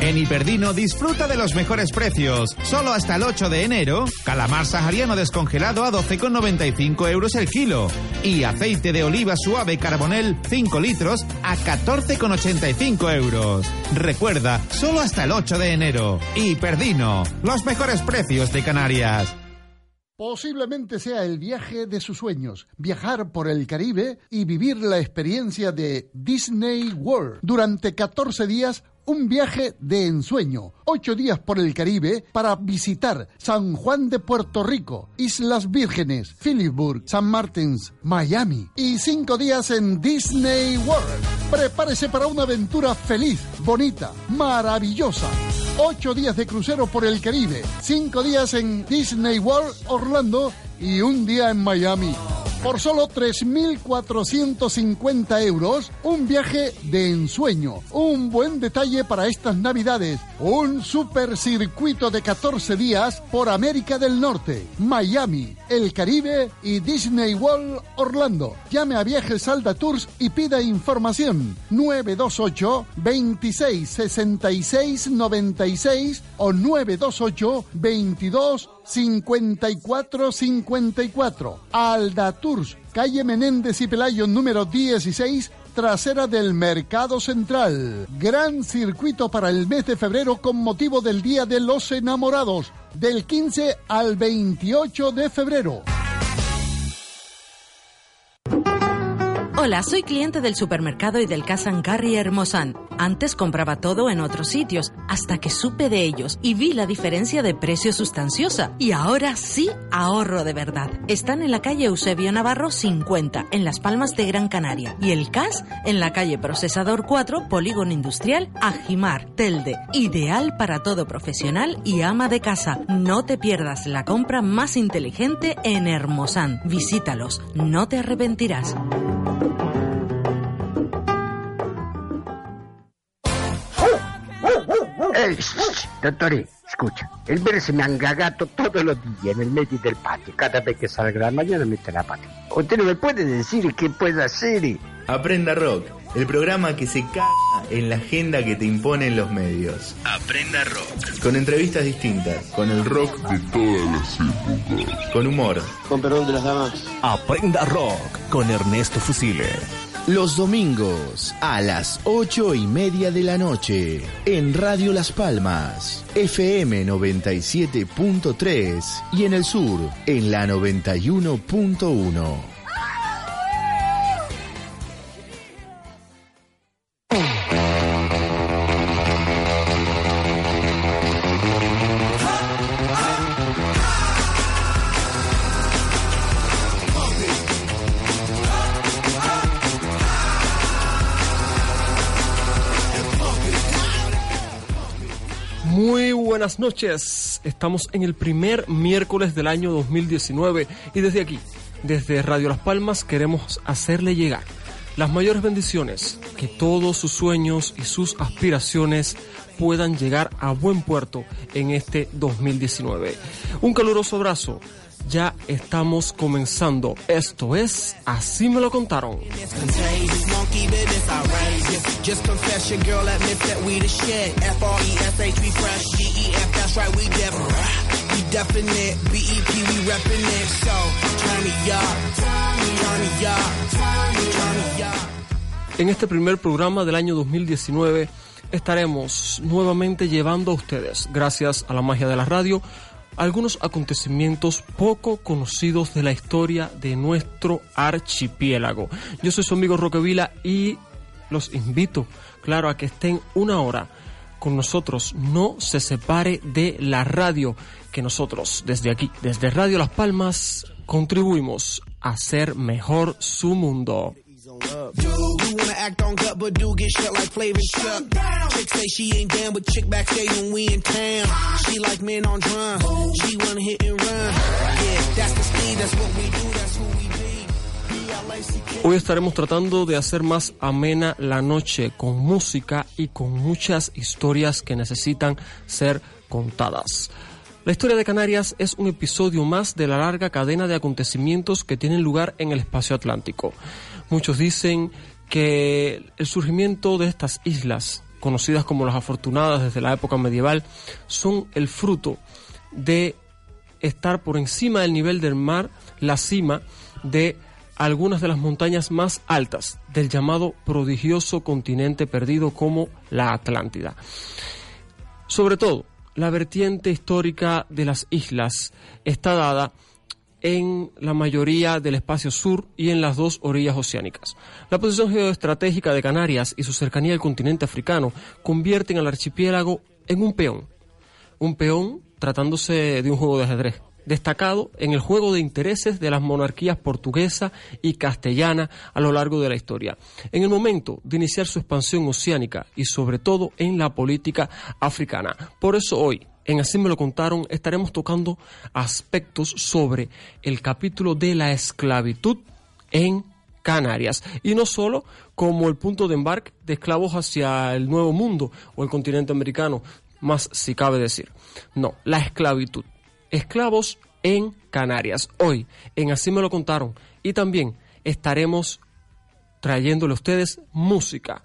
En Hiperdino disfruta de los mejores precios. Solo hasta el 8 de enero, calamar sahariano descongelado a 12,95 euros el kilo. Y aceite de oliva suave carbonel 5 litros a 14,85 euros. Recuerda, solo hasta el 8 de enero. Hiperdino, los mejores precios de Canarias. Posiblemente sea el viaje de sus sueños, viajar por el Caribe y vivir la experiencia de Disney World. Durante 14 días un viaje de ensueño, ocho días por el Caribe para visitar San Juan de Puerto Rico, Islas Vírgenes, Phillipsburg, San Martins, Miami y cinco días en Disney World. Prepárese para una aventura feliz, bonita, maravillosa. Ocho días de crucero por el Caribe, cinco días en Disney World Orlando y un día en Miami. Por solo 3.450 euros, un viaje de ensueño. Un buen detalle para estas navidades. Un super circuito de 14 días por América del Norte, Miami, el Caribe y Disney World Orlando. Llame a Viajes Salda Tours y pida información. 928 26 66 96 o 928 22 54 54. Alda Tours, calle Menéndez y Pelayo número 16, trasera del Mercado Central. Gran circuito para el mes de febrero con motivo del Día de los Enamorados, del 15 al 28 de febrero. Hola, soy cliente del supermercado y del Casan Carry Hermosan. Antes compraba todo en otros sitios, hasta que supe de ellos y vi la diferencia de precio sustanciosa. Y ahora sí ahorro de verdad. Están en la calle Eusebio Navarro 50, en Las Palmas de Gran Canaria. Y el CAS en la calle Procesador 4, Polígono Industrial, Ajimar, Telde. Ideal para todo profesional y ama de casa. No te pierdas la compra más inteligente en Hermosan. Visítalos, no te arrepentirás. Dottore, escucha, el verde se me angagato todos los días en el medio del patio. Cada vez que salga la mañana mete la pata. ¿Usted no me puede decir qué puede hacer? Aprenda Rock, el programa que se caga en la agenda que te imponen los medios. Aprenda Rock. Con entrevistas distintas, con el rock de todas las épocas. Con humor. Con perdón de las damas. Aprenda Rock con Ernesto Fusile. Los domingos a las ocho y media de la noche en Radio Las Palmas, FM 97.3 y en el sur en la 91.1. buenas noches. Estamos en el primer miércoles del año 2019 y desde aquí, desde Radio Las Palmas, queremos hacerle llegar las mayores bendiciones, que todos sus sueños y sus aspiraciones puedan llegar a buen puerto en este 2019. Un caluroso abrazo. Ya estamos comenzando. Esto es Así me lo contaron. En este primer programa del año 2019 estaremos nuevamente llevando a ustedes, gracias a la magia de la radio, algunos acontecimientos poco conocidos de la historia de nuestro archipiélago. Yo soy su amigo Roque Vila y los invito, claro, a que estén una hora con nosotros, no se separe de la radio, que nosotros desde aquí, desde Radio Las Palmas, contribuimos a hacer mejor su mundo. Dude, we wanna act on gut, but do get shut like Flavor Chuck. Chick say she ain't down, but chick backstage when we in town. She like men on drum. She wanna hit and run. Yeah, that's the speed, that's what we do, that's who we be. Hoy estaremos tratando de hacer más amena la noche con música y con muchas historias que necesitan ser contadas. La historia de Canarias es un episodio más de la larga cadena de acontecimientos que tienen lugar en el espacio atlántico. Muchos dicen que el surgimiento de estas islas, conocidas como las afortunadas desde la época medieval, son el fruto de estar por encima del nivel del mar, la cima de algunas de las montañas más altas del llamado prodigioso continente perdido como la Atlántida. Sobre todo, la vertiente histórica de las islas está dada en la mayoría del espacio sur y en las dos orillas oceánicas. La posición geoestratégica de Canarias y su cercanía al continente africano convierten al archipiélago en un peón. Un peón tratándose de un juego de ajedrez, destacado en el juego de intereses de las monarquías portuguesa y castellana a lo largo de la historia. En el momento de iniciar su expansión oceánica y sobre todo en la política africana. Por eso hoy, en Así me lo contaron, estaremos tocando aspectos sobre el capítulo de la esclavitud en Canarias. Y no solo como el punto de embarque de esclavos hacia el Nuevo Mundo o el continente americano, más si cabe decir. No, la esclavitud. Esclavos en Canarias. Hoy, en Así me lo contaron. Y también estaremos trayéndole a ustedes música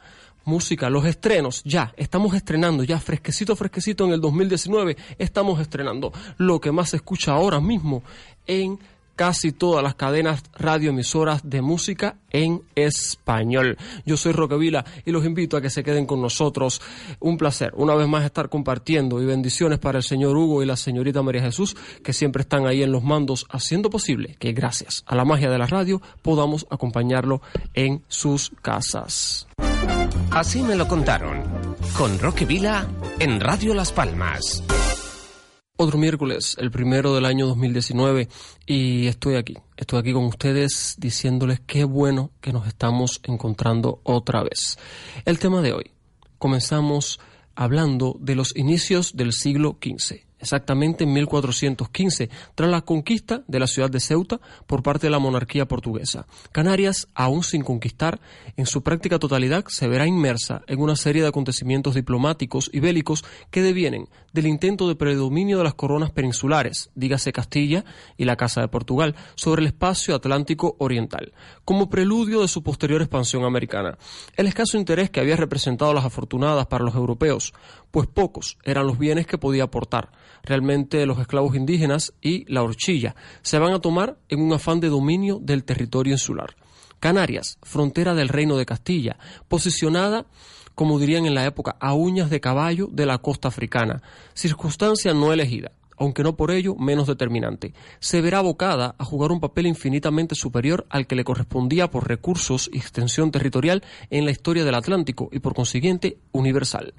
música, los estrenos, ya, estamos estrenando, ya fresquecito, fresquecito en el 2019, estamos estrenando lo que más se escucha ahora mismo en casi todas las cadenas radioemisoras de música en español. Yo soy Roque Vila y los invito a que se queden con nosotros. Un placer, una vez más, estar compartiendo y bendiciones para el señor Hugo y la señorita María Jesús, que siempre están ahí en los mandos, haciendo posible que gracias a la magia de la radio podamos acompañarlo en sus casas. Así me lo contaron. Con Roque Vila en Radio Las Palmas. Otro miércoles, el primero del año 2019, y estoy aquí. Estoy aquí con ustedes diciéndoles qué bueno que nos estamos encontrando otra vez. El tema de hoy. Comenzamos hablando de los inicios del siglo XV exactamente en 1415, tras la conquista de la ciudad de Ceuta por parte de la monarquía portuguesa. Canarias, aún sin conquistar, en su práctica totalidad se verá inmersa en una serie de acontecimientos diplomáticos y bélicos que devienen del intento de predominio de las coronas peninsulares, dígase Castilla y la Casa de Portugal, sobre el espacio atlántico oriental, como preludio de su posterior expansión americana. El escaso interés que había representado las afortunadas para los europeos, pues pocos eran los bienes que podía aportar realmente los esclavos indígenas y la horchilla. Se van a tomar en un afán de dominio del territorio insular. Canarias, frontera del Reino de Castilla, posicionada como dirían en la época, a uñas de caballo de la costa africana, circunstancia no elegida aunque no por ello menos determinante. Se verá abocada a jugar un papel infinitamente superior al que le correspondía por recursos y extensión territorial en la historia del Atlántico y por consiguiente universal.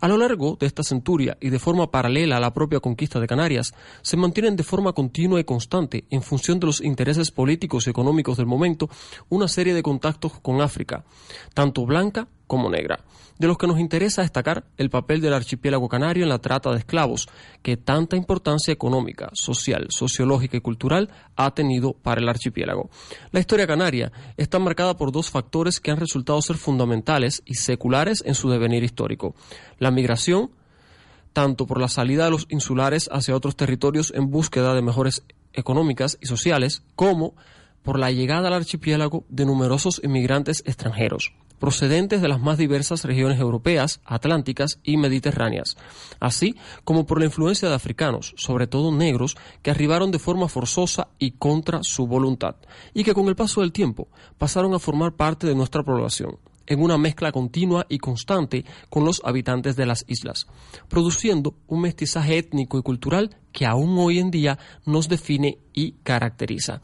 A lo largo de esta centuria y de forma paralela a la propia conquista de Canarias, se mantienen de forma continua y constante, en función de los intereses políticos y económicos del momento, una serie de contactos con África, tanto blanca como negra de los que nos interesa destacar el papel del archipiélago canario en la trata de esclavos, que tanta importancia económica, social, sociológica y cultural ha tenido para el archipiélago. La historia canaria está marcada por dos factores que han resultado ser fundamentales y seculares en su devenir histórico. La migración, tanto por la salida de los insulares hacia otros territorios en búsqueda de mejores económicas y sociales, como por la llegada al archipiélago de numerosos inmigrantes extranjeros procedentes de las más diversas regiones europeas, atlánticas y mediterráneas, así como por la influencia de africanos, sobre todo negros, que arribaron de forma forzosa y contra su voluntad, y que con el paso del tiempo pasaron a formar parte de nuestra población en una mezcla continua y constante con los habitantes de las islas, produciendo un mestizaje étnico y cultural que aún hoy en día nos define y caracteriza.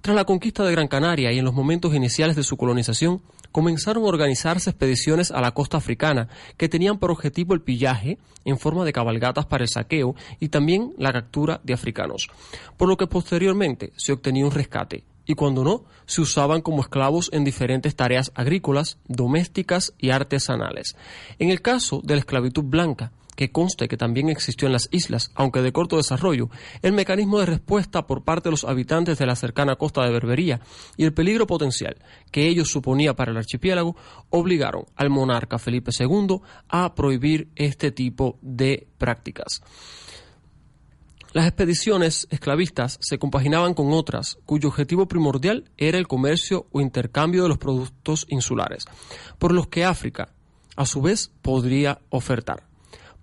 Tras la conquista de Gran Canaria y en los momentos iniciales de su colonización, comenzaron a organizarse expediciones a la costa africana que tenían por objetivo el pillaje en forma de cabalgatas para el saqueo y también la captura de africanos, por lo que posteriormente se obtenía un rescate y cuando no, se usaban como esclavos en diferentes tareas agrícolas, domésticas y artesanales. En el caso de la esclavitud blanca, que conste que también existió en las islas, aunque de corto desarrollo, el mecanismo de respuesta por parte de los habitantes de la cercana costa de Berbería y el peligro potencial que ello suponía para el archipiélago obligaron al monarca Felipe II a prohibir este tipo de prácticas. Las expediciones esclavistas se compaginaban con otras cuyo objetivo primordial era el comercio o intercambio de los productos insulares, por los que África, a su vez, podría ofertar.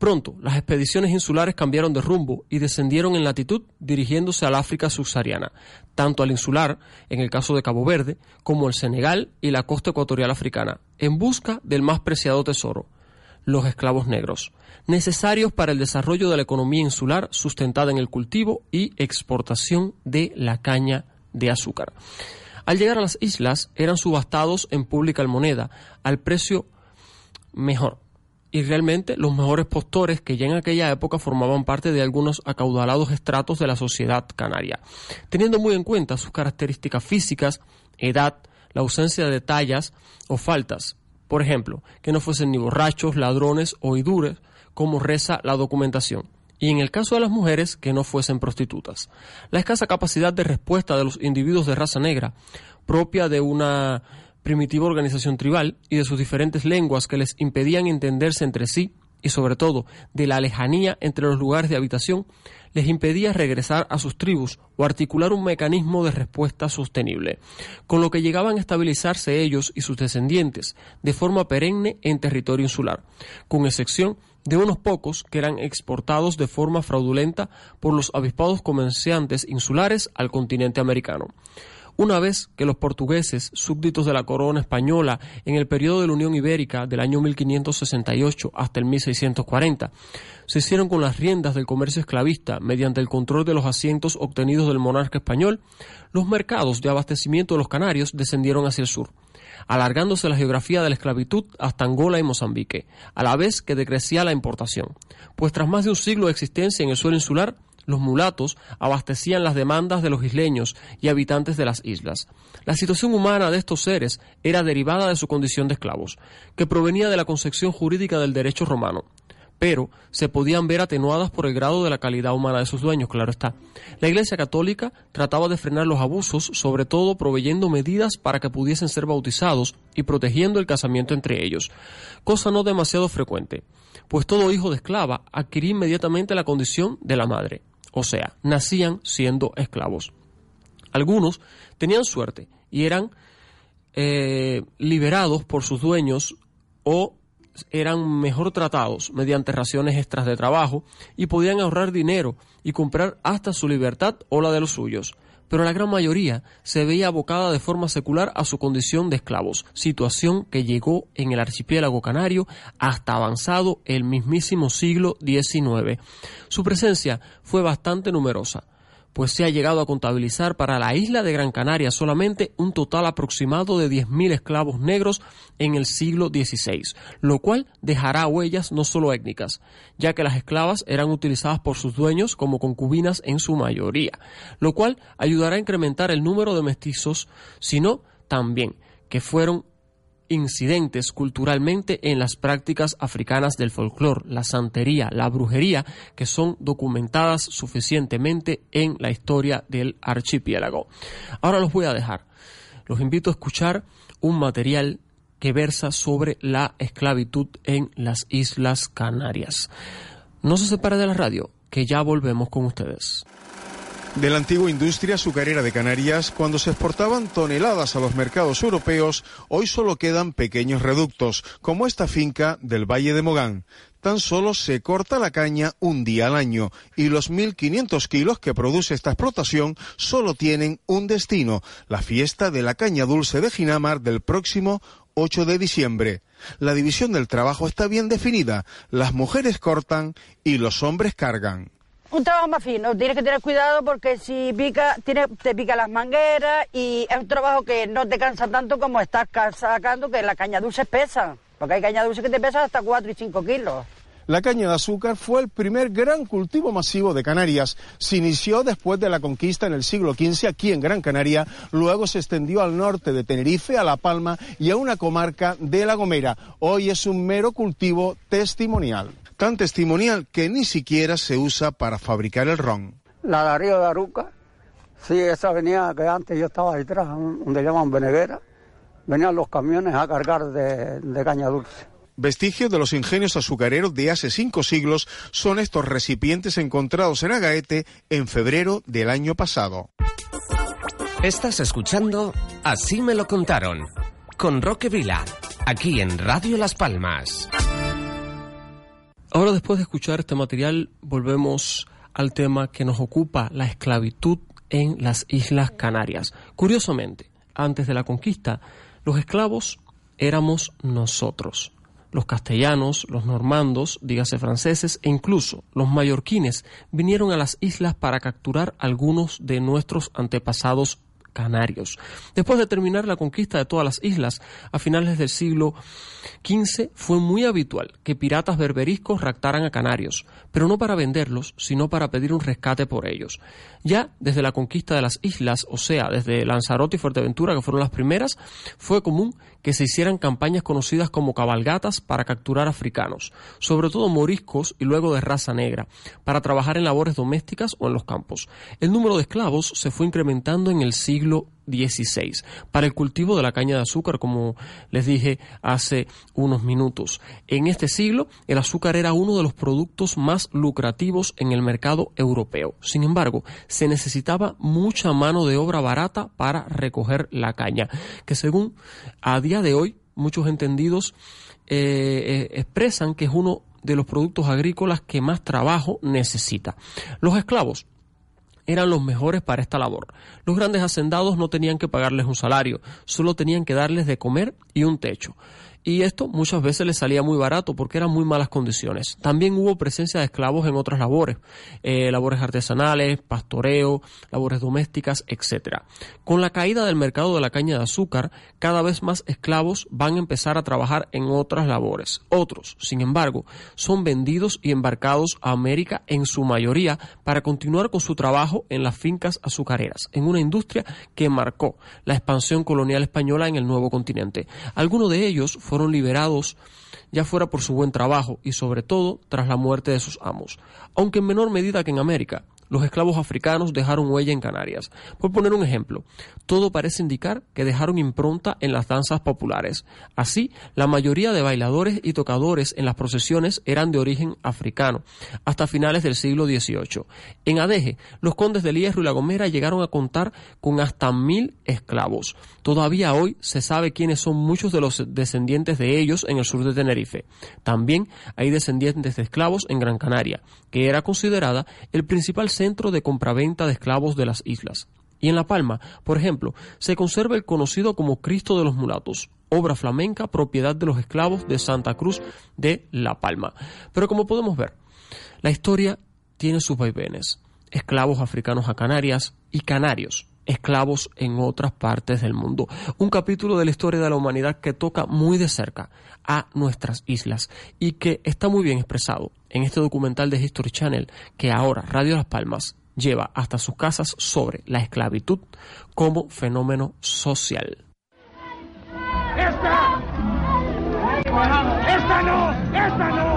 Pronto, las expediciones insulares cambiaron de rumbo y descendieron en latitud dirigiéndose al África subsahariana, tanto al insular, en el caso de Cabo Verde, como el Senegal y la costa ecuatorial africana, en busca del más preciado tesoro, los esclavos negros, necesarios para el desarrollo de la economía insular sustentada en el cultivo y exportación de la caña de azúcar. Al llegar a las islas, eran subastados en pública moneda al precio mejor, y realmente los mejores postores que ya en aquella época formaban parte de algunos acaudalados estratos de la sociedad canaria, teniendo muy en cuenta sus características físicas, edad, la ausencia de tallas o faltas, por ejemplo, que no fuesen ni borrachos, ladrones o idures, como reza la documentación, y en el caso de las mujeres, que no fuesen prostitutas. La escasa capacidad de respuesta de los individuos de raza negra, propia de una primitiva organización tribal y de sus diferentes lenguas que les impedían entenderse entre sí y sobre todo de la lejanía entre los lugares de habitación, les impedía regresar a sus tribus o articular un mecanismo de respuesta sostenible, con lo que llegaban a estabilizarse ellos y sus descendientes de forma perenne en territorio insular, con excepción de unos pocos que eran exportados de forma fraudulenta por los avispados comerciantes insulares al continente americano. Una vez que los portugueses, súbditos de la corona española en el periodo de la Unión Ibérica del año 1568 hasta el 1640, se hicieron con las riendas del comercio esclavista mediante el control de los asientos obtenidos del monarca español, los mercados de abastecimiento de los canarios descendieron hacia el sur alargándose la geografía de la esclavitud hasta Angola y Mozambique, a la vez que decrecía la importación, pues tras más de un siglo de existencia en el suelo insular, los mulatos abastecían las demandas de los isleños y habitantes de las islas. La situación humana de estos seres era derivada de su condición de esclavos, que provenía de la concepción jurídica del derecho romano, pero se podían ver atenuadas por el grado de la calidad humana de sus dueños, claro está. La Iglesia Católica trataba de frenar los abusos, sobre todo proveyendo medidas para que pudiesen ser bautizados y protegiendo el casamiento entre ellos, cosa no demasiado frecuente, pues todo hijo de esclava adquiría inmediatamente la condición de la madre o sea, nacían siendo esclavos. Algunos tenían suerte y eran eh, liberados por sus dueños o eran mejor tratados mediante raciones extras de trabajo y podían ahorrar dinero y comprar hasta su libertad o la de los suyos pero la gran mayoría se veía abocada de forma secular a su condición de esclavos, situación que llegó en el archipiélago canario hasta avanzado el mismísimo siglo XIX. Su presencia fue bastante numerosa, pues se ha llegado a contabilizar para la isla de Gran Canaria solamente un total aproximado de 10.000 esclavos negros en el siglo XVI, lo cual dejará huellas no solo étnicas, ya que las esclavas eran utilizadas por sus dueños como concubinas en su mayoría, lo cual ayudará a incrementar el número de mestizos, sino también que fueron incidentes culturalmente en las prácticas africanas del folclore, la santería, la brujería, que son documentadas suficientemente en la historia del archipiélago. Ahora los voy a dejar. Los invito a escuchar un material que versa sobre la esclavitud en las Islas Canarias. No se separe de la radio, que ya volvemos con ustedes de la antigua industria azucarera de Canarias, cuando se exportaban toneladas a los mercados europeos, hoy solo quedan pequeños reductos, como esta finca del Valle de Mogán. Tan solo se corta la caña un día al año y los 1.500 kilos que produce esta explotación solo tienen un destino, la fiesta de la caña dulce de Ginamar del próximo 8 de diciembre. La división del trabajo está bien definida, las mujeres cortan y los hombres cargan. Un trabajo más fino. Tienes que tener cuidado porque si pica, tiene, te pica las mangueras y es un trabajo que no te cansa tanto como estás sacando que la caña dulce pesa. Porque hay caña dulce que te pesa hasta 4 y 5 kilos. La caña de azúcar fue el primer gran cultivo masivo de Canarias. Se inició después de la conquista en el siglo XV aquí en Gran Canaria, luego se extendió al norte de Tenerife, a La Palma y a una comarca de La Gomera. Hoy es un mero cultivo testimonial. Tan testimonial que ni siquiera se usa para fabricar el ron. La de Río de Aruca, sí, esa avenida que antes yo estaba ahí atrás, donde llaman Beneguera, venían los camiones a cargar de, de caña dulce. Vestigios de los ingenios azucareros de hace cinco siglos son estos recipientes encontrados en Agaete en febrero del año pasado. Estás escuchando Así me lo contaron con Roque Vila, aquí en Radio Las Palmas. Ahora después de escuchar este material volvemos al tema que nos ocupa, la esclavitud en las Islas Canarias. Curiosamente, antes de la conquista, los esclavos éramos nosotros. Los castellanos, los normandos, dígase franceses e incluso los mallorquines vinieron a las islas para capturar algunos de nuestros antepasados canarios. Después de terminar la conquista de todas las islas, a finales del siglo XV fue muy habitual que piratas berberiscos raptaran a canarios, pero no para venderlos, sino para pedir un rescate por ellos. Ya desde la conquista de las islas, o sea, desde Lanzarote y Fuerteventura, que fueron las primeras, fue común que se hicieran campañas conocidas como cabalgatas para capturar africanos, sobre todo moriscos y luego de raza negra, para trabajar en labores domésticas o en los campos. El número de esclavos se fue incrementando en el siglo XVI para el cultivo de la caña de azúcar, como les dije hace unos minutos. En este siglo, el azúcar era uno de los productos más lucrativos en el mercado europeo. Sin embargo, se necesitaba mucha mano de obra barata para recoger la caña, que según a día de hoy muchos entendidos eh, eh, expresan que es uno de los productos agrícolas que más trabajo necesita. Los esclavos eran los mejores para esta labor. Los grandes hacendados no tenían que pagarles un salario, solo tenían que darles de comer y un techo y esto muchas veces les salía muy barato porque eran muy malas condiciones. También hubo presencia de esclavos en otras labores, eh, labores artesanales, pastoreo, labores domésticas, etc. Con la caída del mercado de la caña de azúcar, cada vez más esclavos van a empezar a trabajar en otras labores. Otros, sin embargo, son vendidos y embarcados a América en su mayoría para continuar con su trabajo en las fincas azucareras, en una industria que marcó la expansión colonial española en el nuevo continente. Algunos de ellos fueron liberados ya fuera por su buen trabajo y sobre todo tras la muerte de sus amos, aunque en menor medida que en América, los esclavos africanos dejaron huella en Canarias. Por poner un ejemplo, todo parece indicar que dejaron impronta en las danzas populares. Así, la mayoría de bailadores y tocadores en las procesiones eran de origen africano, hasta finales del siglo XVIII. En Adeje, los condes de Hierro y La Gomera llegaron a contar con hasta mil esclavos. Todavía hoy se sabe quiénes son muchos de los descendientes de ellos en el sur de Tenerife. También hay descendientes de esclavos en Gran Canaria, que era considerada el principal centro de compraventa de esclavos de las islas. Y en La Palma, por ejemplo, se conserva el conocido como Cristo de los Mulatos, obra flamenca propiedad de los esclavos de Santa Cruz de La Palma. Pero como podemos ver, la historia tiene sus vaivenes. Esclavos africanos a Canarias y canarios, esclavos en otras partes del mundo. Un capítulo de la historia de la humanidad que toca muy de cerca a nuestras islas y que está muy bien expresado en este documental de History Channel que ahora Radio Las Palmas lleva hasta sus casas sobre la esclavitud como fenómeno social. ¡Esta! ¡Esta no! ¡Esta no!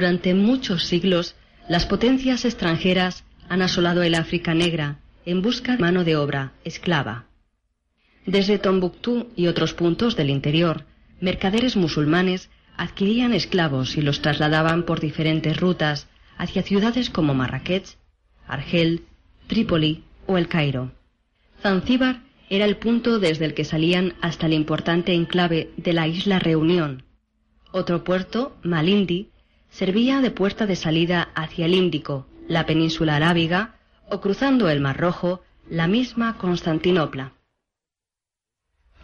Durante muchos siglos, las potencias extranjeras han asolado el África negra en busca de mano de obra esclava. Desde Tombuctú y otros puntos del interior, mercaderes musulmanes adquirían esclavos y los trasladaban por diferentes rutas hacia ciudades como Marrakech, Argel, Trípoli o El Cairo. Zanzíbar era el punto desde el que salían hasta el importante enclave de la isla Reunión. Otro puerto, Malindi, servía de puerta de salida hacia el Índico, la península arábiga o cruzando el Mar Rojo, la misma Constantinopla.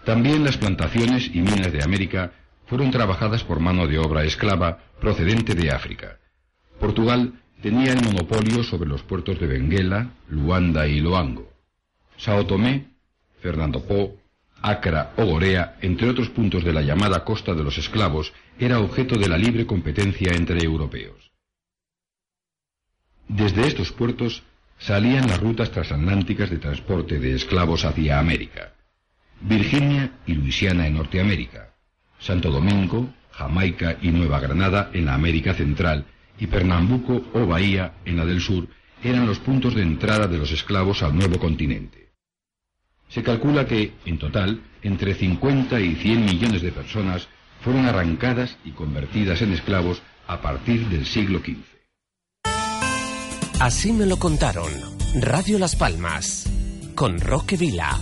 También las plantaciones y minas de América fueron trabajadas por mano de obra esclava procedente de África. Portugal tenía el monopolio sobre los puertos de Benguela, Luanda y Loango. Sao Tomé, Fernando Po, Acra o Gorea, entre otros puntos de la llamada costa de los esclavos, era objeto de la libre competencia entre europeos. Desde estos puertos salían las rutas transatlánticas de transporte de esclavos hacia América. Virginia y Luisiana en Norteamérica, Santo Domingo, Jamaica y Nueva Granada en la América Central y Pernambuco o Bahía en la del Sur eran los puntos de entrada de los esclavos al nuevo continente. Se calcula que, en total, entre 50 y 100 millones de personas fueron arrancadas y convertidas en esclavos a partir del siglo XV. Así me lo contaron. Radio Las Palmas. Con Roque Vila.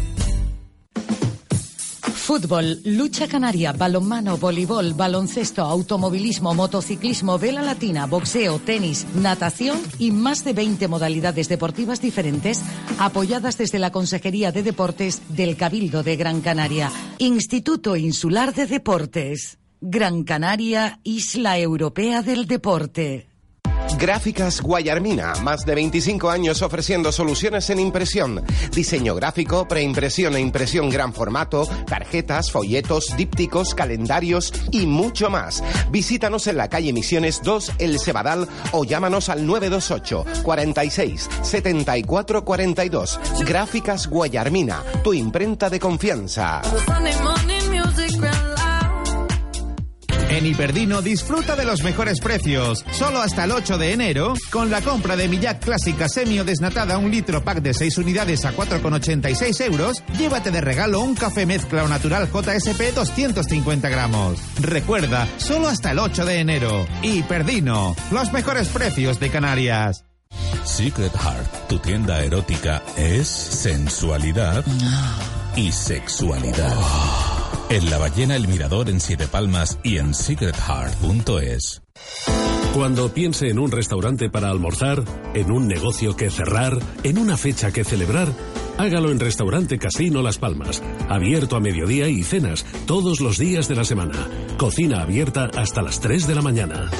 Fútbol, lucha canaria, balonmano, voleibol, baloncesto, automovilismo, motociclismo, vela latina, boxeo, tenis, natación y más de 20 modalidades deportivas diferentes apoyadas desde la Consejería de Deportes del Cabildo de Gran Canaria. Instituto Insular de Deportes. Gran Canaria, Isla Europea del Deporte. Gráficas Guayarmina, más de 25 años ofreciendo soluciones en impresión, diseño gráfico, preimpresión e impresión gran formato, tarjetas, folletos, dípticos, calendarios y mucho más. Visítanos en la calle Misiones 2, El Cebadal o llámanos al 928 46 74 42. Gráficas Guayarmina, tu imprenta de confianza. En Hiperdino disfruta de los mejores precios. Solo hasta el 8 de enero, con la compra de Millac Clásica Semio Desnatada un litro pack de 6 unidades a 4,86 euros, llévate de regalo un café mezcla o natural JSP 250 gramos. Recuerda, solo hasta el 8 de enero. Hiperdino, los mejores precios de Canarias. Secret Heart, tu tienda erótica, es sensualidad y sexualidad. En La Ballena El Mirador en Siete Palmas y en secretheart.es. Cuando piense en un restaurante para almorzar, en un negocio que cerrar, en una fecha que celebrar, hágalo en Restaurante Casino Las Palmas. Abierto a mediodía y cenas todos los días de la semana. Cocina abierta hasta las 3 de la mañana.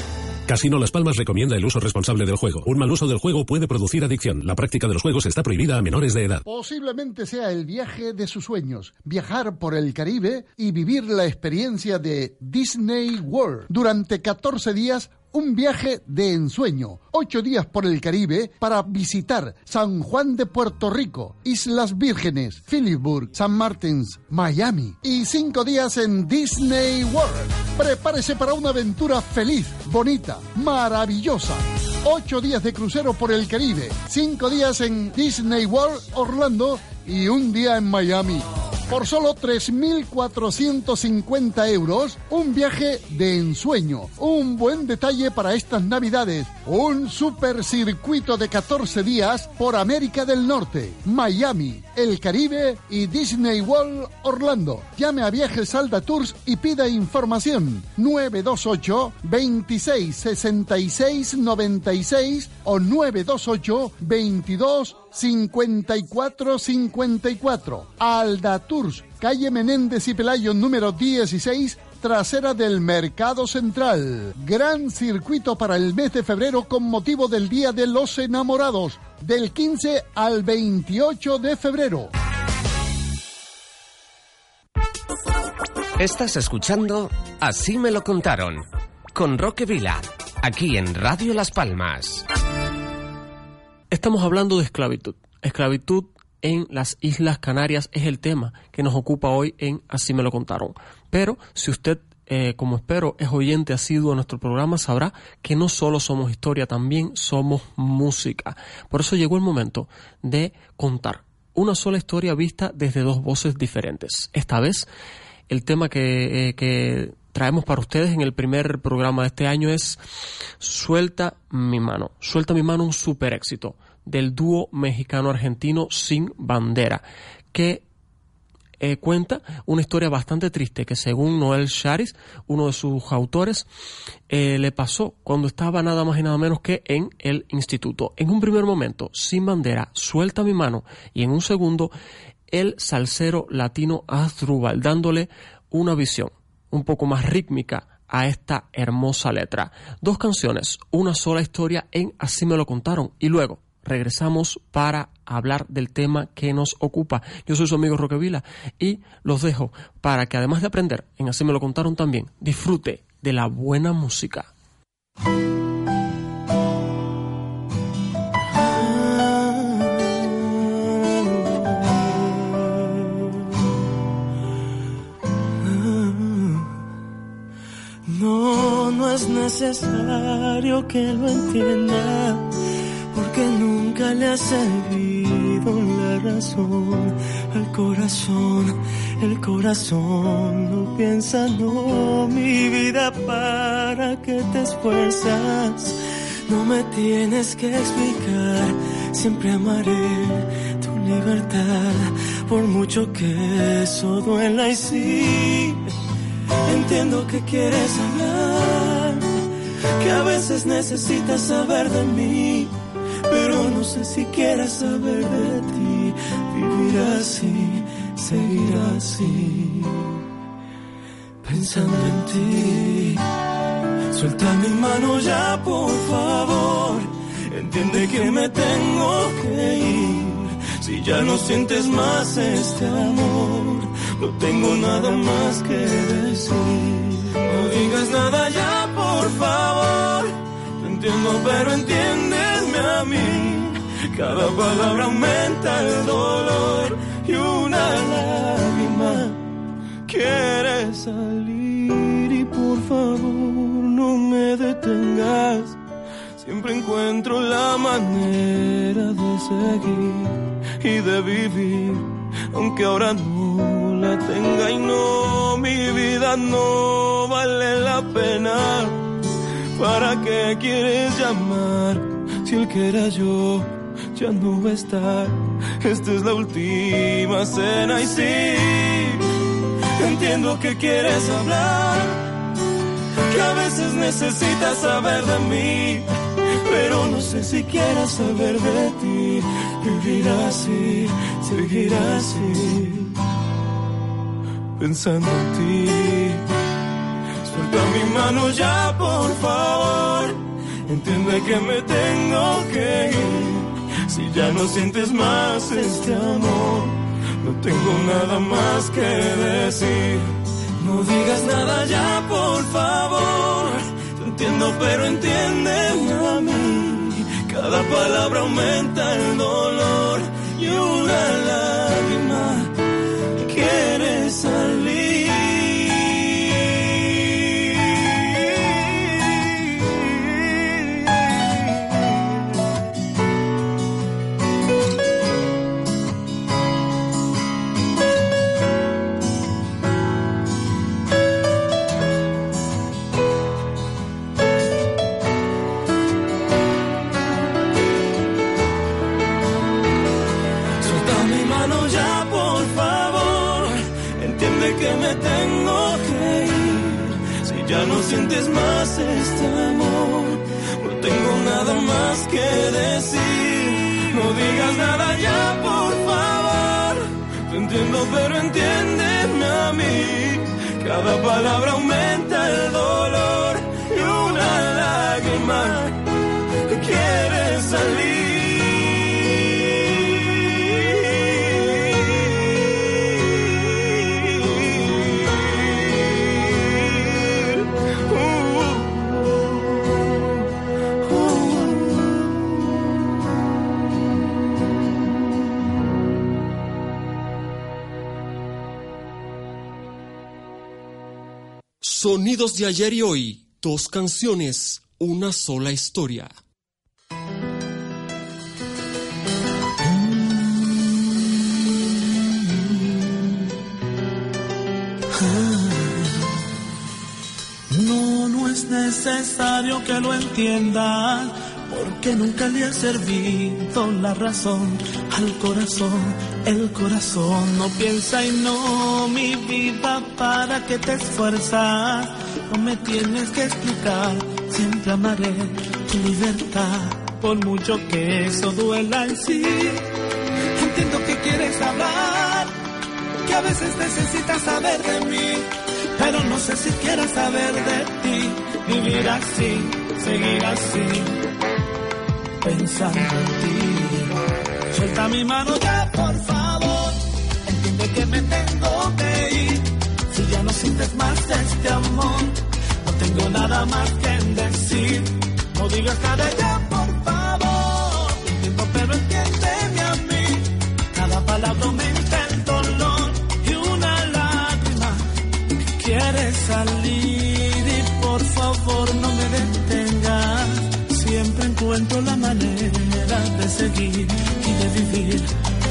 Casino Las Palmas recomienda el uso responsable del juego. Un mal uso del juego puede producir adicción. La práctica de los juegos está prohibida a menores de edad. Posiblemente sea el viaje de sus sueños, viajar por el Caribe y vivir la experiencia de Disney World. Durante 14 días un viaje de ensueño, ocho días por el Caribe para visitar San Juan de Puerto Rico, Islas Vírgenes, Phillipsburg, San Martins, Miami y cinco días en Disney World. Prepárese para una aventura feliz, bonita, maravillosa. Ocho días de crucero por el Caribe, cinco días en Disney World Orlando y un día en Miami. Por solo 3.450 euros, un viaje de ensueño. Un buen detalle para estas navidades. Un super circuito de 14 días por América del Norte, Miami, el Caribe y Disney World Orlando. Llame a Viajes Salda Tours y pida información. 928 26 66 96 o 928 22 54 54. Alda Tours, calle Menéndez y Pelayo número 16 trasera del Mercado Central. Gran circuito para el mes de febrero con motivo del Día de los Enamorados, del 15 al 28 de febrero. Estás escuchando Así me lo contaron, con Roque Vila, aquí en Radio Las Palmas. Estamos hablando de esclavitud. Esclavitud en las Islas Canarias es el tema que nos ocupa hoy en Así me lo contaron. Pero si usted, eh, como espero, es oyente asiduo de nuestro programa, sabrá que no solo somos historia, también somos música. Por eso llegó el momento de contar una sola historia vista desde dos voces diferentes. Esta vez, el tema que, eh, que traemos para ustedes en el primer programa de este año es Suelta mi mano. Suelta mi mano, un super éxito del dúo mexicano-argentino Sin Bandera, que eh, cuenta una historia bastante triste que según Noel Charis, uno de sus autores, eh, le pasó cuando estaba nada más y nada menos que en el instituto. En un primer momento, Sin Bandera suelta mi mano y en un segundo, el salsero latino Azdrubal, dándole una visión un poco más rítmica a esta hermosa letra. Dos canciones, una sola historia en Así me lo contaron y luego regresamos para hablar del tema que nos ocupa. Yo soy su amigo Roquevila y los dejo para que además de aprender, en así me lo contaron también, disfrute de la buena música. No, no es necesario que lo entienda porque nunca le ha servido la razón al corazón. El corazón no piensa, no, mi vida, para que te esfuerzas. No me tienes que explicar, siempre amaré tu libertad, por mucho que eso duela y sí. Entiendo que quieres hablar, que a veces necesitas saber de mí pero no sé si quieras saber de ti. Vivir así, seguir así, pensando en ti. Suelta mi mano ya, por favor. Entiende que me tengo que ir. Si ya no sientes más este amor, no tengo nada más que decir. No digas nada ya, por favor. Te entiendo, pero Cada palabra aumenta el dolor y una lágrima quiere salir y por favor no me detengas. Siempre encuentro la manera de seguir y de vivir, aunque ahora no la tenga y no, mi vida no vale la pena. ¿Para qué quieres llamar si el que era yo ya no va a estar? Esta es la última cena y sí, entiendo que quieres hablar, que a veces necesitas saber de mí, pero no sé si quieras saber de ti. Vivir así, seguir así, pensando en ti. Suelta mi mano ya, por favor. Entiende que me tengo que ir. Si ya no sientes más este amor, no tengo nada más que decir. No digas nada ya, por favor. Te entiendo, pero entiéndeme a mí. Cada palabra aumenta el dolor y una Cada palabra aumenta el dolor y una lágrima que quiere salir. Sonidos de ayer y hoy, dos canciones, una sola historia. No, no es necesario que lo entiendas, porque nunca le ha servido la razón al corazón. El corazón no piensa y no, mi vida, para que te esfuerzas. No me tienes que explicar, siempre amaré tu libertad, por mucho que eso duela en sí. Entiendo que quieres hablar, que a veces necesitas saber de mí, pero no sé si quieras saber de ti. Vivir así, seguir así, pensando en ti. Suelta mi mano ya, por favor. Entiende que me tengo que ir. Si ya no sientes más este amor, no tengo nada más que decir. No digas nada ya, por favor. Entiendo, pero seguir y de vivir,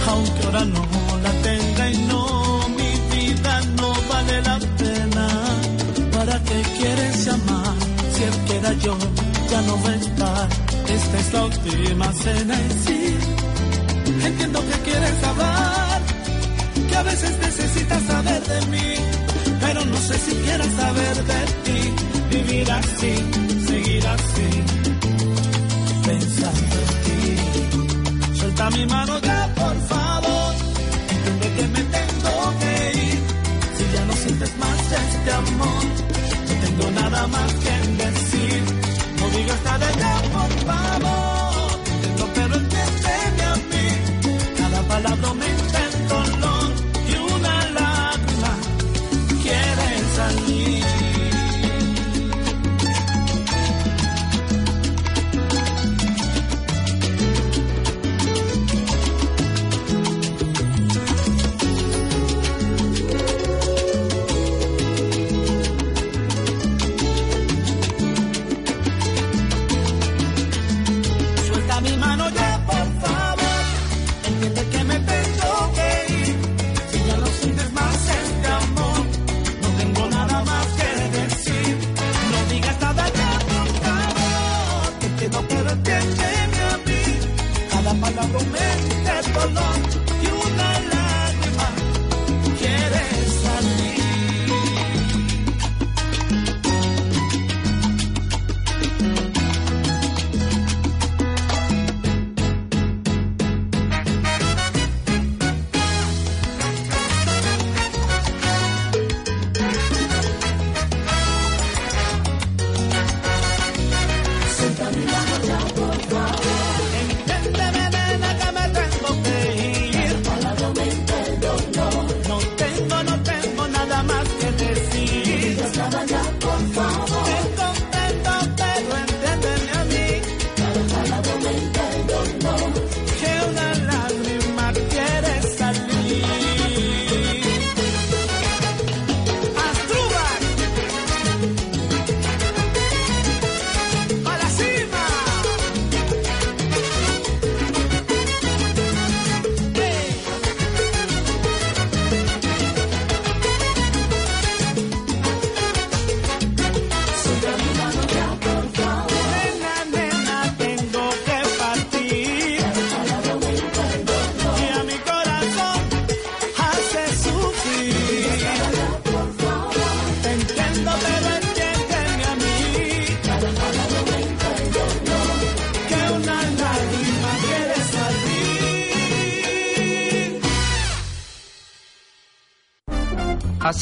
aunque ahora no la tenga y no, mi vida no vale la pena. ¿Para qué quieres llamar? Si el que yo ya no va a estar. Esta es la última cena y sí, entiendo que quieres hablar, que a veces necesitas saber de mí, pero no sé si quieras saber de ti. Vivir así, seguir así, pensando mi mano ya, por favor. Entiende que me tengo que ir. Si ya no sientes más este amor, no tengo nada más que decir. No digas nada ya, por favor.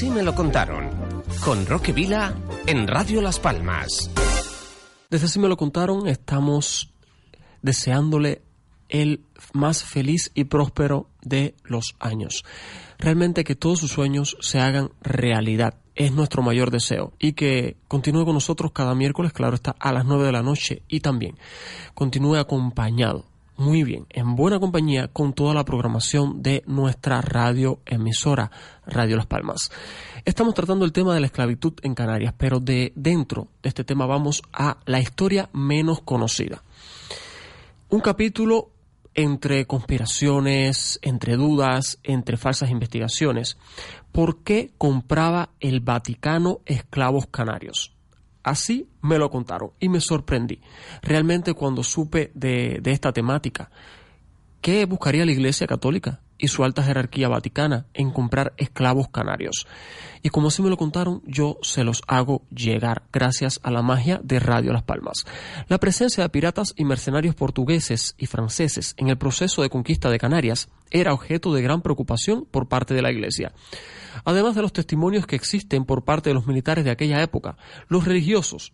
Así me lo contaron. con Roque Vila en Radio Las Palmas. Desde así me lo contaron, estamos deseándole el más feliz y próspero de los años. Realmente que todos sus sueños se hagan realidad es nuestro mayor deseo y que continúe con nosotros cada miércoles, claro está, a las 9 de la noche y también continúe acompañado muy bien, en buena compañía con toda la programación de nuestra radio emisora, Radio Las Palmas. Estamos tratando el tema de la esclavitud en Canarias, pero de dentro de este tema vamos a la historia menos conocida. Un capítulo entre conspiraciones, entre dudas, entre falsas investigaciones. ¿Por qué compraba el Vaticano esclavos canarios? Así me lo contaron y me sorprendí. Realmente cuando supe de, de esta temática, ¿qué buscaría la Iglesia Católica y su alta jerarquía vaticana en comprar esclavos canarios? Y como así me lo contaron, yo se los hago llegar gracias a la magia de Radio Las Palmas. La presencia de piratas y mercenarios portugueses y franceses en el proceso de conquista de Canarias era objeto de gran preocupación por parte de la Iglesia. Además de los testimonios que existen por parte de los militares de aquella época, los religiosos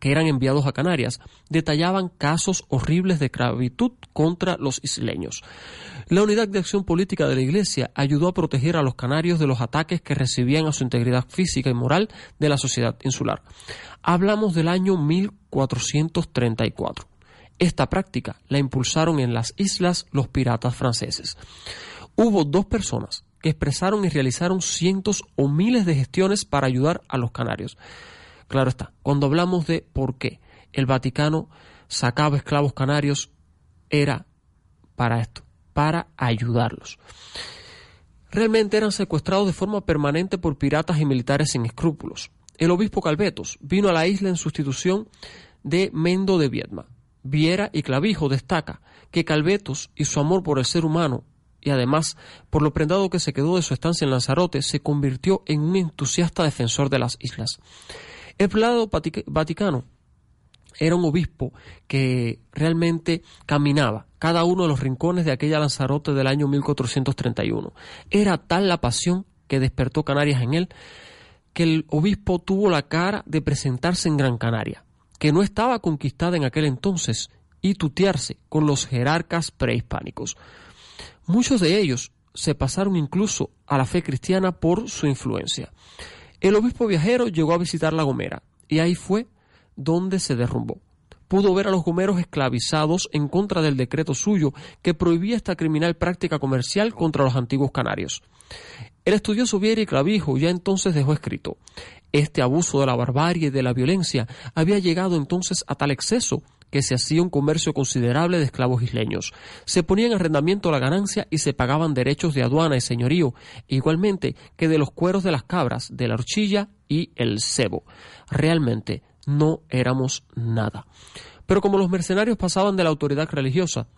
que eran enviados a Canarias, detallaban casos horribles de esclavitud contra los isleños. La unidad de acción política de la Iglesia ayudó a proteger a los canarios de los ataques que recibían a su integridad física y moral de la sociedad insular. Hablamos del año 1434. Esta práctica la impulsaron en las islas los piratas franceses. Hubo dos personas que expresaron y realizaron cientos o miles de gestiones para ayudar a los canarios. Claro está, cuando hablamos de por qué el Vaticano sacaba esclavos canarios, era para esto, para ayudarlos. Realmente eran secuestrados de forma permanente por piratas y militares sin escrúpulos. El obispo Calvetos vino a la isla en sustitución de Mendo de Viedma. Viera y Clavijo destaca que Calvetos y su amor por el ser humano y además por lo prendado que se quedó de su estancia en Lanzarote, se convirtió en un entusiasta defensor de las islas. El prelado vaticano era un obispo que realmente caminaba cada uno de los rincones de aquella Lanzarote del año 1431. Era tal la pasión que despertó Canarias en él que el obispo tuvo la cara de presentarse en Gran Canaria, que no estaba conquistada en aquel entonces, y tutearse con los jerarcas prehispánicos. Muchos de ellos se pasaron incluso a la fe cristiana por su influencia. El obispo viajero llegó a visitar La Gomera y ahí fue donde se derrumbó. Pudo ver a los gomeros esclavizados en contra del decreto suyo que prohibía esta criminal práctica comercial contra los antiguos canarios. El estudioso Vieri Clavijo ya entonces dejó escrito este abuso de la barbarie y de la violencia había llegado entonces a tal exceso que se hacía un comercio considerable de esclavos isleños. Se ponía en arrendamiento la ganancia y se pagaban derechos de aduana y señorío, igualmente que de los cueros de las cabras, de la horchilla y el cebo. Realmente no éramos nada. Pero como los mercenarios pasaban de la autoridad religiosa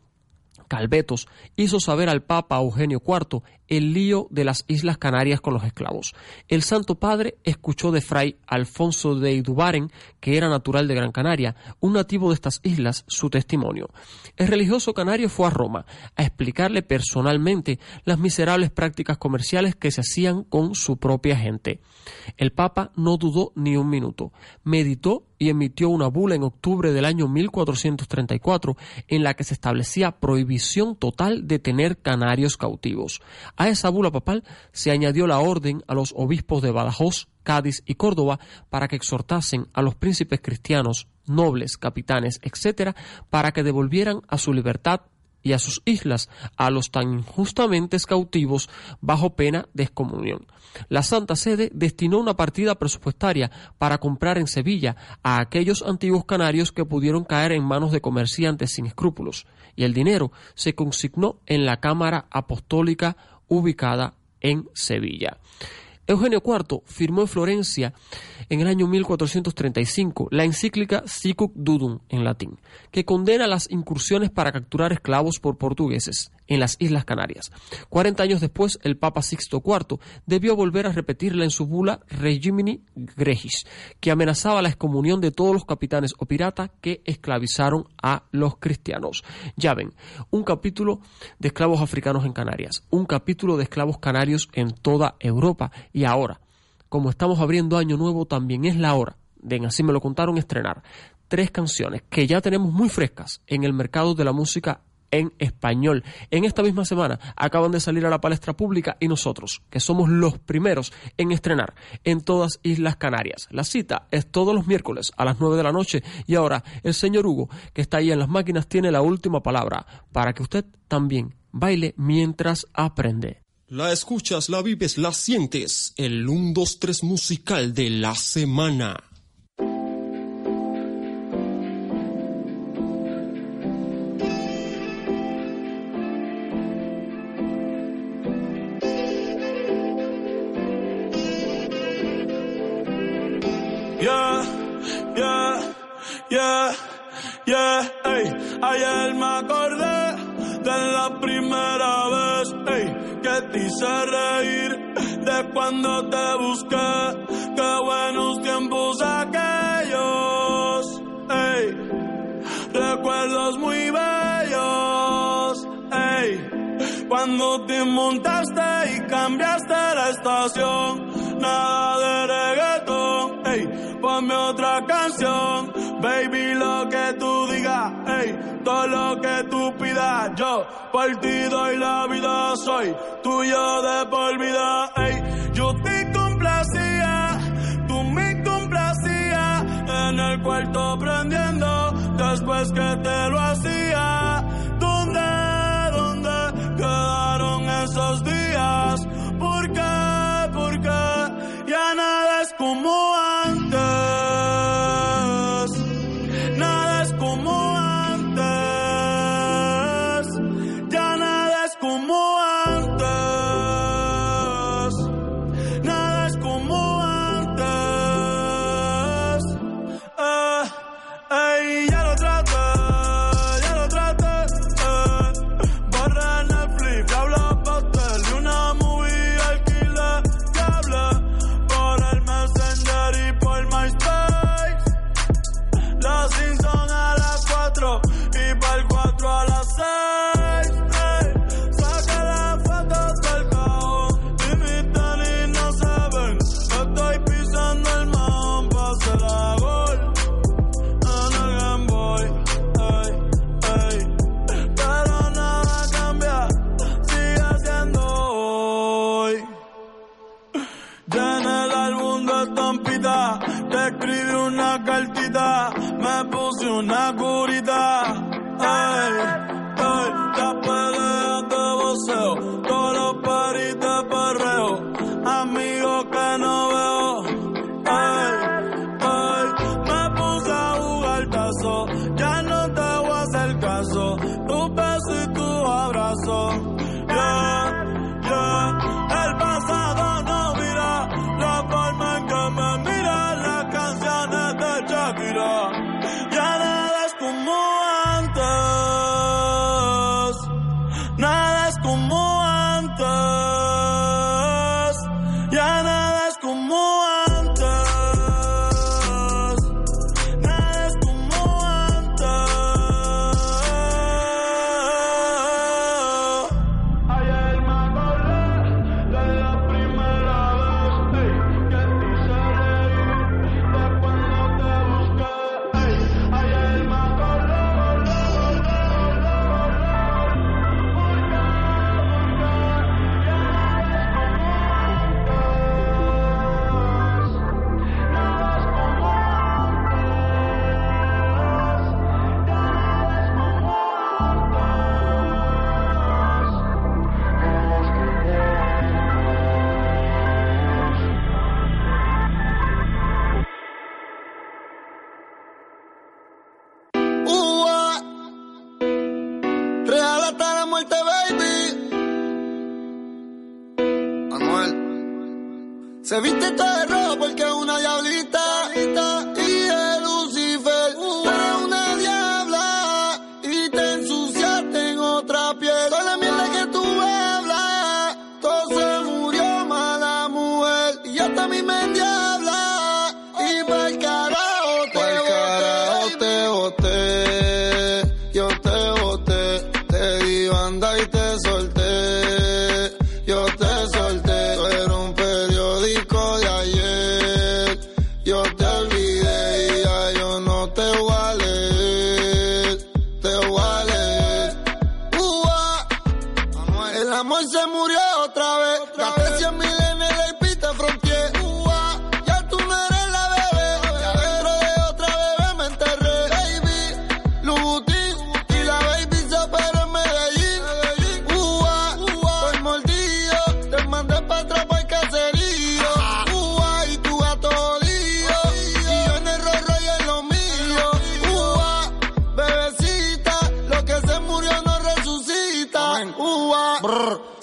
Calvetos hizo saber al Papa Eugenio IV el lío de las Islas Canarias con los esclavos. El Santo Padre escuchó de Fray Alfonso de Idubaren, que era natural de Gran Canaria, un nativo de estas islas, su testimonio. El religioso canario fue a Roma a explicarle personalmente las miserables prácticas comerciales que se hacían con su propia gente. El Papa no dudó ni un minuto, meditó y emitió una bula en octubre del año 1434 en la que se establecía prohibición total de tener canarios cautivos. A esa bula papal se añadió la orden a los obispos de Badajoz, Cádiz y Córdoba para que exhortasen a los príncipes cristianos, nobles, capitanes, etc., para que devolvieran a su libertad y a sus islas a los tan injustamente cautivos bajo pena de excomunión. La Santa Sede destinó una partida presupuestaria para comprar en Sevilla a aquellos antiguos canarios que pudieron caer en manos de comerciantes sin escrúpulos, y el dinero se consignó en la Cámara Apostólica ubicada en Sevilla. Eugenio IV firmó en Florencia en el año 1435 la encíclica Sicut Dudum en latín, que condena las incursiones para capturar esclavos por portugueses en las Islas Canarias. Cuarenta años después, el Papa Sixto IV debió volver a repetirla en su bula Regimini Gregis, que amenazaba la excomunión de todos los capitanes o piratas que esclavizaron a los cristianos. Ya ven, un capítulo de esclavos africanos en Canarias, un capítulo de esclavos canarios en toda Europa y ahora como estamos abriendo año nuevo, también es la hora de, así me lo contaron, estrenar tres canciones que ya tenemos muy frescas en el mercado de la música en español. En esta misma semana acaban de salir a la palestra pública y nosotros, que somos los primeros en estrenar en todas Islas Canarias. La cita es todos los miércoles a las 9 de la noche y ahora el señor Hugo, que está ahí en las máquinas, tiene la última palabra para que usted también baile mientras aprende. La escuchas, la vives, la sientes. El 1, 2, 3 musical de la semana. Yeah, ey. Ayer me acordé de la primera vez, ey, que te hice reír, de cuando te busqué, qué buenos tiempos aquellos, ey. Recuerdos muy bellos, ey. Cuando te montaste y cambiaste la estación, nada de reggaetón, ey. Ponme otra canción, baby, lo que tú digas, ey. Todo lo que tú pidas, yo por ti doy la vida, soy tuyo de por vida, ey. Yo te complacía, tú me complacías, en el cuarto prendiendo, después que te lo hacía.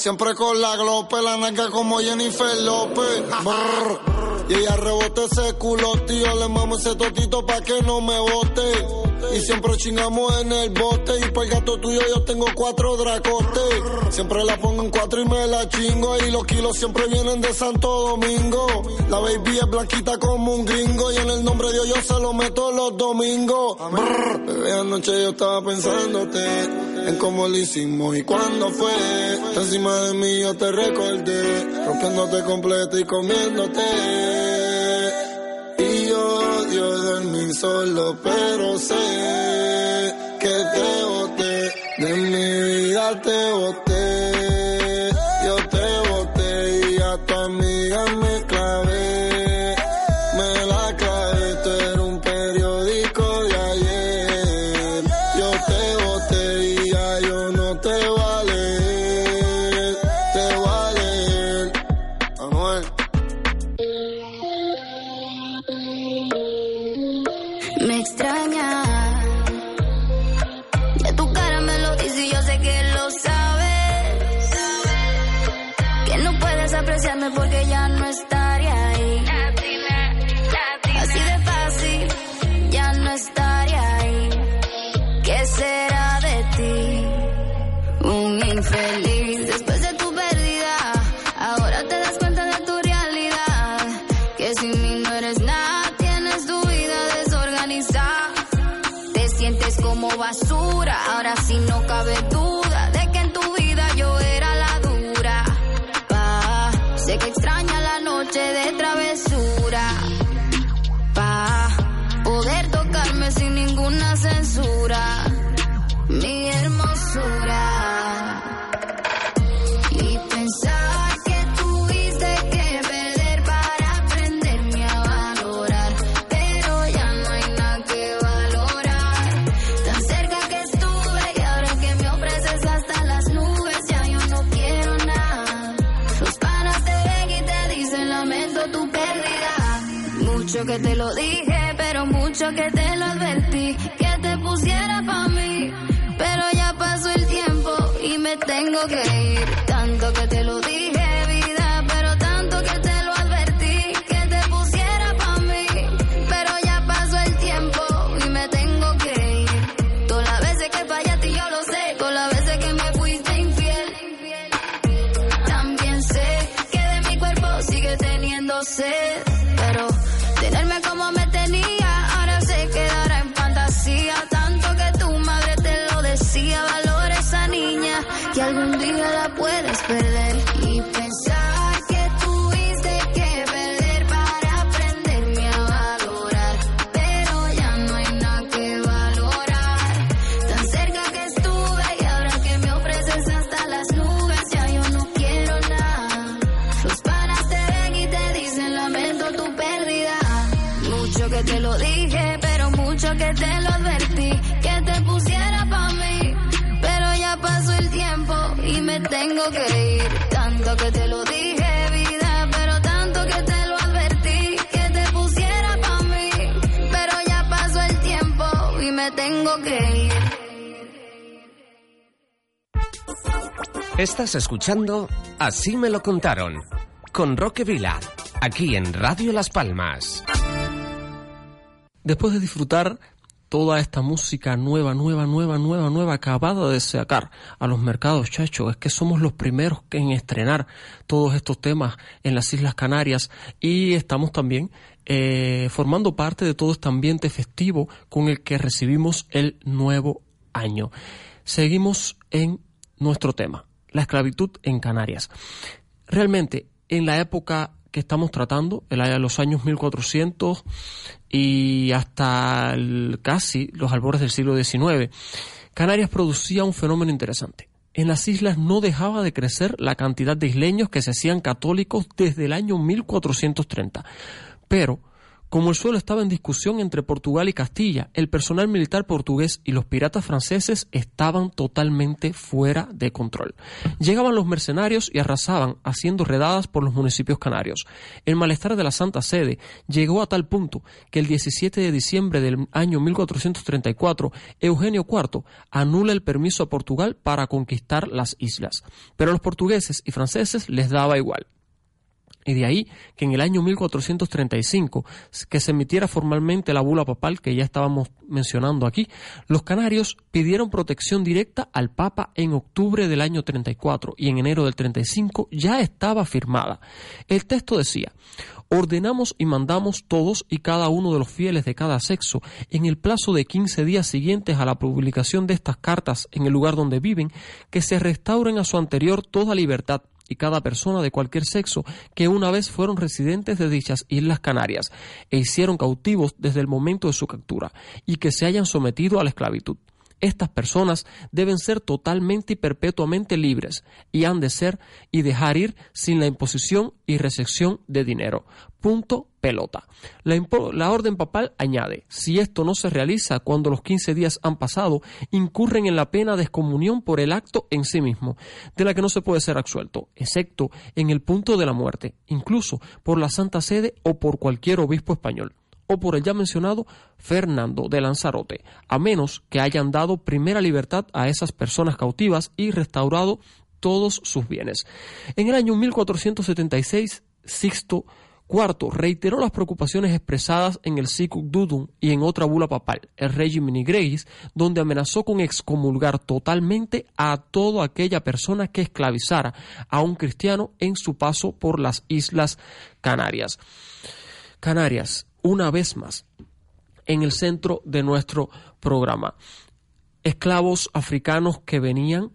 Siempre con la glope, la naca como Jennifer López. Y ella rebote ese culo, tío. Le mamo ese totito pa' que no me bote. Y siempre chingamos en el bote. Y por el gato tuyo yo tengo cuatro dracotes. Siempre la pongo en cuatro y me la chingo. Y los kilos siempre vienen de Santo Domingo. La baby es blanquita como un gringo. Y en el nombre de Dios yo se lo meto los domingos. Brr, anoche yo estaba pensándote. En lo hicimos y cuándo fue. Encima de mí yo te recordé. Rompiéndote completo y comiéndote. Y yo odio dormir solo, pero sé que te boté. De mi vida te boté. Extraña me tengo que ir. Estás escuchando Así me lo contaron con Roque Vila, aquí en Radio Las Palmas. Después de disfrutar toda esta música nueva, nueva, nueva, nueva, nueva, acabada de sacar a los mercados, chacho, es que somos los primeros en estrenar todos estos temas en las Islas Canarias y estamos también eh, formando parte de todo este ambiente festivo con el que recibimos el nuevo año. Seguimos en nuestro tema, la esclavitud en Canarias. Realmente, en la época que estamos tratando, de los años 1400 y hasta casi los albores del siglo XIX, Canarias producía un fenómeno interesante. en las islas no dejaba de crecer la cantidad de isleños que se hacían católicos desde el año 1430. Pero como el suelo estaba en discusión entre Portugal y Castilla, el personal militar portugués y los piratas franceses estaban totalmente fuera de control. Llegaban los mercenarios y arrasaban, haciendo redadas por los municipios canarios. El malestar de la Santa Sede llegó a tal punto que el 17 de diciembre del año 1434, Eugenio IV anula el permiso a Portugal para conquistar las islas. Pero a los portugueses y franceses les daba igual. Y de ahí que en el año 1435, que se emitiera formalmente la bula papal que ya estábamos mencionando aquí, los canarios pidieron protección directa al Papa en octubre del año 34 y en enero del 35 ya estaba firmada. El texto decía, ordenamos y mandamos todos y cada uno de los fieles de cada sexo, en el plazo de 15 días siguientes a la publicación de estas cartas en el lugar donde viven, que se restauren a su anterior toda libertad y cada persona de cualquier sexo que una vez fueron residentes de dichas Islas Canarias e hicieron cautivos desde el momento de su captura y que se hayan sometido a la esclavitud. Estas personas deben ser totalmente y perpetuamente libres y han de ser y dejar ir sin la imposición y recepción de dinero. Punto pelota. La, orden papal añade, si esto no se realiza cuando los 15 días han pasado, incurren en la pena de excomunión por el acto en sí mismo, de la que no se puede ser absuelto, excepto en el punto de la muerte, incluso por la Santa Sede o por cualquier obispo español o por el ya mencionado Fernando de Lanzarote, a menos que hayan dado primera libertad a esas personas cautivas y restaurado todos sus bienes. En el año 1476, Sixto IV reiteró las preocupaciones expresadas en el Sicut Dudum y en otra bula papal, el Regimini Greis, donde amenazó con excomulgar totalmente a toda aquella persona que esclavizara a un cristiano en su paso por las Islas Canarias. Canarias, una vez más en el centro de nuestro programa. Esclavos africanos que venían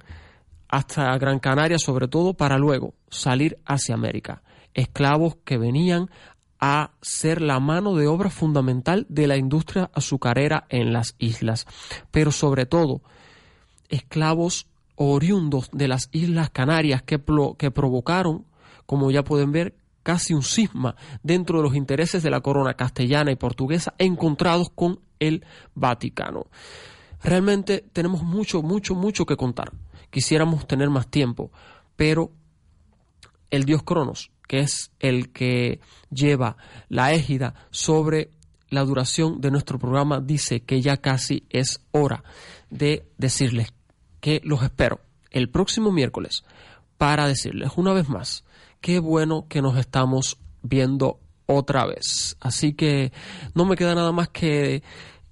hasta Gran Canaria sobre todo para luego salir hacia América. Esclavos que venían a ser la mano de obra fundamental de la industria azucarera en las islas. Pero sobre todo, esclavos oriundos de las Islas Canarias que, que provocaron, como ya pueden ver, casi un cisma dentro de los intereses de la corona castellana y portuguesa encontrados con el Vaticano. Realmente tenemos mucho, mucho, mucho que contar. Quisiéramos tener más tiempo, pero el dios Cronos, que es el que lleva la égida sobre la duración de nuestro programa, dice que ya casi es hora de decirles que los espero el próximo miércoles para decirles una vez más qué bueno que nos estamos viendo otra vez. Así que no me queda nada más que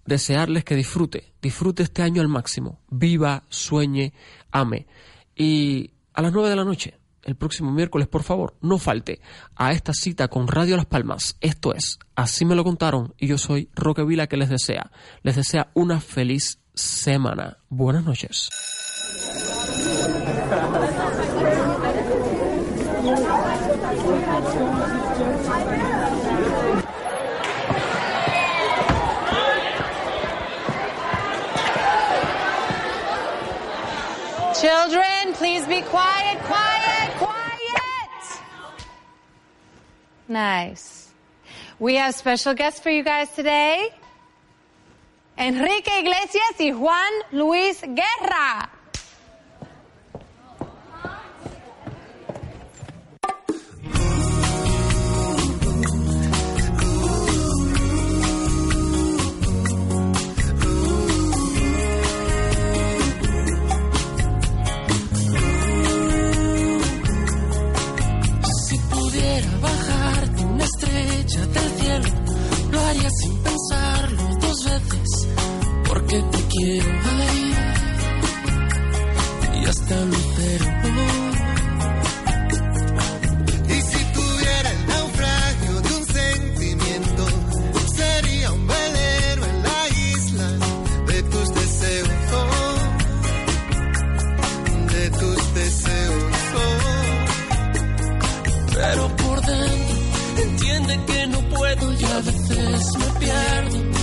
desearles que disfrute, disfrute este año al máximo, viva, sueñe, ame. Y a las nueve de la noche, el próximo miércoles, por favor, no falte a esta cita con Radio Las Palmas. Esto es, así me lo contaron y yo soy Roque Vila que les desea, les desea una feliz semana. Buenas noches. Children, please be quiet, quiet, quiet. Nice. We have special guests for you guys today. Enrique Iglesias y Juan Luis Guerra. Sin pensarlo dos veces, porque te quiero ahí y hasta lucero. Entiende que no puedo y a veces me pierdo.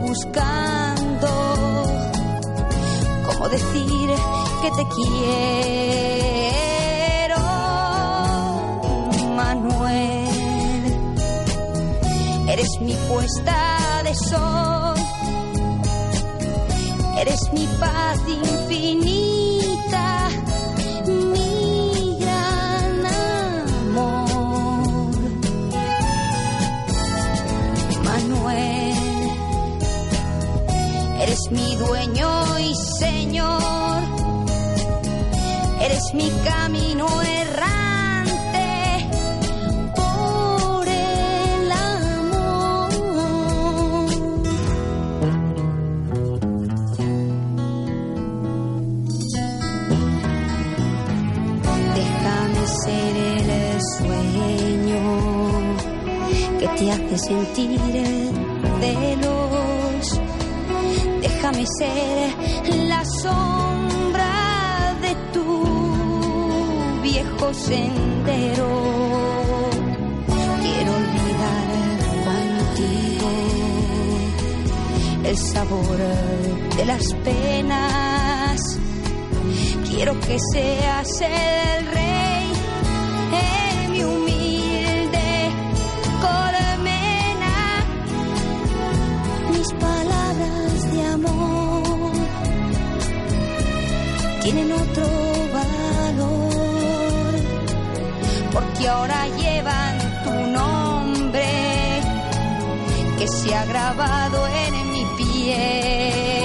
Buscando. Cómo decir que te quiero, Manuel. Eres mi puesta de sol, eres mi paz infinita, mi dueño y señor, eres mi camino errante por el amor. Déjame ser el sueño que te hace sentir. La sombra de tu viejo sendero. Quiero olvidar contigo el sabor de las penas. Quiero que seas el rey tienen otro valor, porque ahora llevan tu nombre que se ha grabado en mi piel.